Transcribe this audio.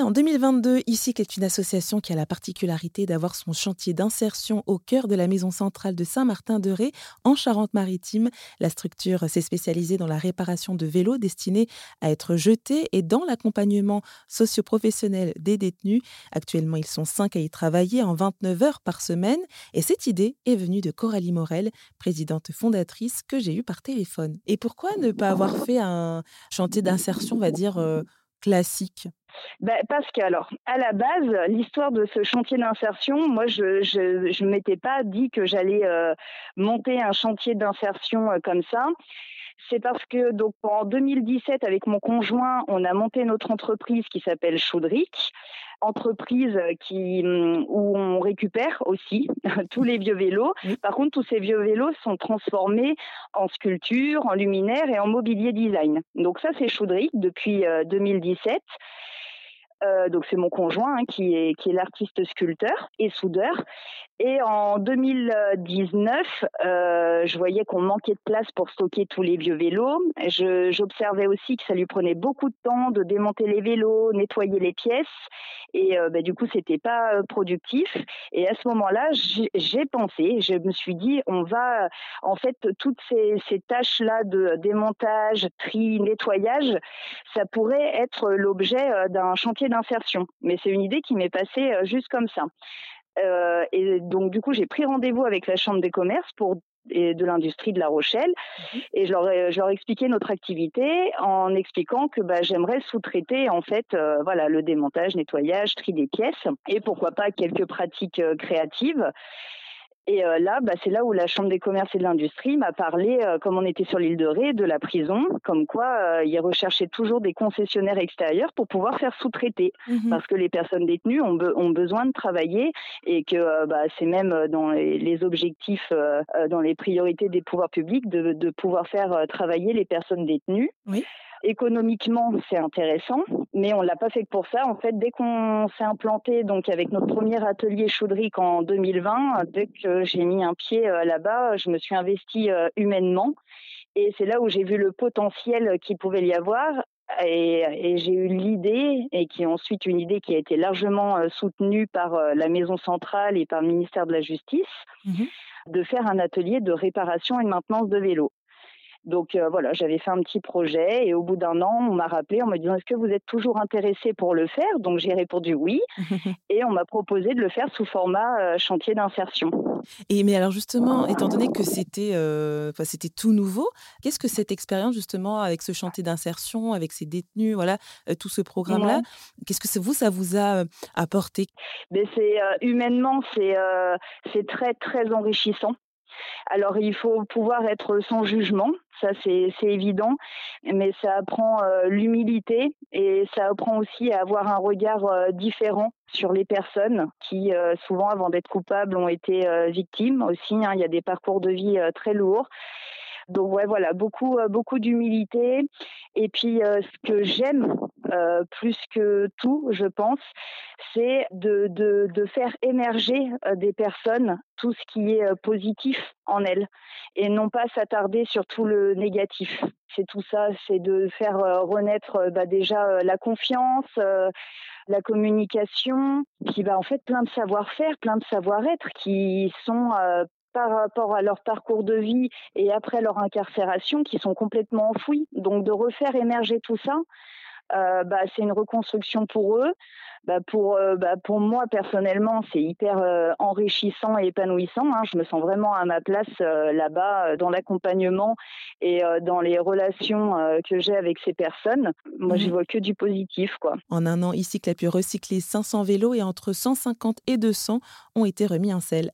En 2022, ICIC est une association qui a la particularité d'avoir son chantier d'insertion au cœur de la maison centrale de Saint-Martin-de-Ré, en Charente-Maritime. La structure s'est spécialisée dans la réparation de vélos destinés à être jetés et dans l'accompagnement socio-professionnel des détenus. Actuellement, ils sont cinq à y travailler en 29 heures par semaine. Et cette idée est venue de Coralie Morel, présidente fondatrice que j'ai eue par téléphone. Et pourquoi ne pas avoir fait un chantier d'insertion, on va dire, euh, classique? Ben, parce que alors, à la base, l'histoire de ce chantier d'insertion, moi, je ne m'étais pas dit que j'allais euh, monter un chantier d'insertion euh, comme ça. C'est parce que donc en 2017, avec mon conjoint, on a monté notre entreprise qui s'appelle Choudric entreprise qui, hum, où on récupère aussi tous les vieux vélos. Par contre, tous ces vieux vélos sont transformés en sculpture, en luminaire et en mobilier design. Donc ça, c'est Choudric depuis 2017. Euh, donc c'est mon conjoint hein, qui est qui est l'artiste sculpteur et soudeur. Et en 2019, euh, je voyais qu'on manquait de place pour stocker tous les vieux vélos. J'observais aussi que ça lui prenait beaucoup de temps de démonter les vélos, nettoyer les pièces, et euh, bah, du coup c'était pas euh, productif. Et à ce moment-là, j'ai pensé, je me suis dit, on va en fait toutes ces, ces tâches-là de démontage, tri, nettoyage, ça pourrait être l'objet d'un chantier d'insertion. Mais c'est une idée qui m'est passée juste comme ça. Euh, et donc, du coup, j'ai pris rendez-vous avec la Chambre des commerces pour et de l'industrie de La Rochelle. Mhm. Et je leur, ai, je leur ai expliqué notre activité en expliquant que bah, j'aimerais sous-traiter en fait euh, voilà, le démontage, nettoyage, tri des pièces et pourquoi pas quelques pratiques euh, créatives. Et euh, là, bah, c'est là où la Chambre des commerces et de l'industrie m'a parlé, euh, comme on était sur l'île de Ré, de la prison, comme quoi euh, ils recherchaient toujours des concessionnaires extérieurs pour pouvoir faire sous-traiter, mmh parce que les personnes détenues ont, ont, besoin de travailler et que bah, c'est même dans les, objectifs, dans les priorités des pouvoirs publics de, de pouvoir faire travailler les personnes détenues. Oui. Économiquement, c'est intéressant, mais on l'a pas fait pour ça. En fait, dès qu'on s'est implanté, donc avec notre premier atelier Chaudric en 2020, dès que j'ai mis un pied euh, là-bas, je me suis investie euh, humainement, et c'est là où j'ai vu le potentiel qu'il pouvait y avoir. Et, j'ai eu l'idée, et qui est ensuite une idée qui a été largement euh, soutenue par la Maison centrale et par le ministère de la Justice, mmh de faire un atelier de réparation et de maintenance de vélos. Donc euh, voilà, j'avais fait un petit projet et au bout d'un an, on m'a rappelé en me disant est-ce que vous êtes toujours intéressé pour le faire? Donc j'ai répondu oui et on m'a proposé de le faire sous format euh, chantier d'insertion. Et mais alors justement, étant donné que c'était euh, c'était tout nouveau, qu'est-ce que cette expérience justement avec ce chantier d'insertion, avec ces détenus, voilà, tout ce programme-là, qu'est-ce que vous ça vous a apporté? Mais c'est humainement c'est c'est très très enrichissant. Alors il faut pouvoir être sans jugement, ça c'est évident, mais ça apprend euh, l'humilité et ça apprend aussi à avoir un regard euh, différent sur les personnes qui euh, souvent avant d'être coupables ont été victimes aussi. Hein. il y a des parcours de vie très lourds. Donc ouais, voilà, beaucoup, beaucoup d'humilité. Et puis ce que j'aime plus que tout, je pense, c'est de, faire émerger des personnes tout ce qui est positif en elles et non pas s'attarder sur tout le négatif. C'est tout ça, c'est de faire renaître bah, déjà la confiance, la communication, qui va en fait plein de savoir-faire, plein de savoir-être qui sont par rapport à leur parcours de vie et après leur incarcération qui sont complètement enfouis. Donc de refaire émerger tout ça, euh, bah, c'est une reconstruction pour eux. Bah, pour, euh, bah, pour moi personnellement, c'est hyper euh, enrichissant et épanouissant. Hein. Je me sens vraiment à ma place là-bas dans l'accompagnement et dans les relations que j'ai avec ces personnes. Moi, je mmh vois que du positif. Quoi. En un an, ici, a pu recycler 500 vélos et entre 150 et 200 ont été remis en selle.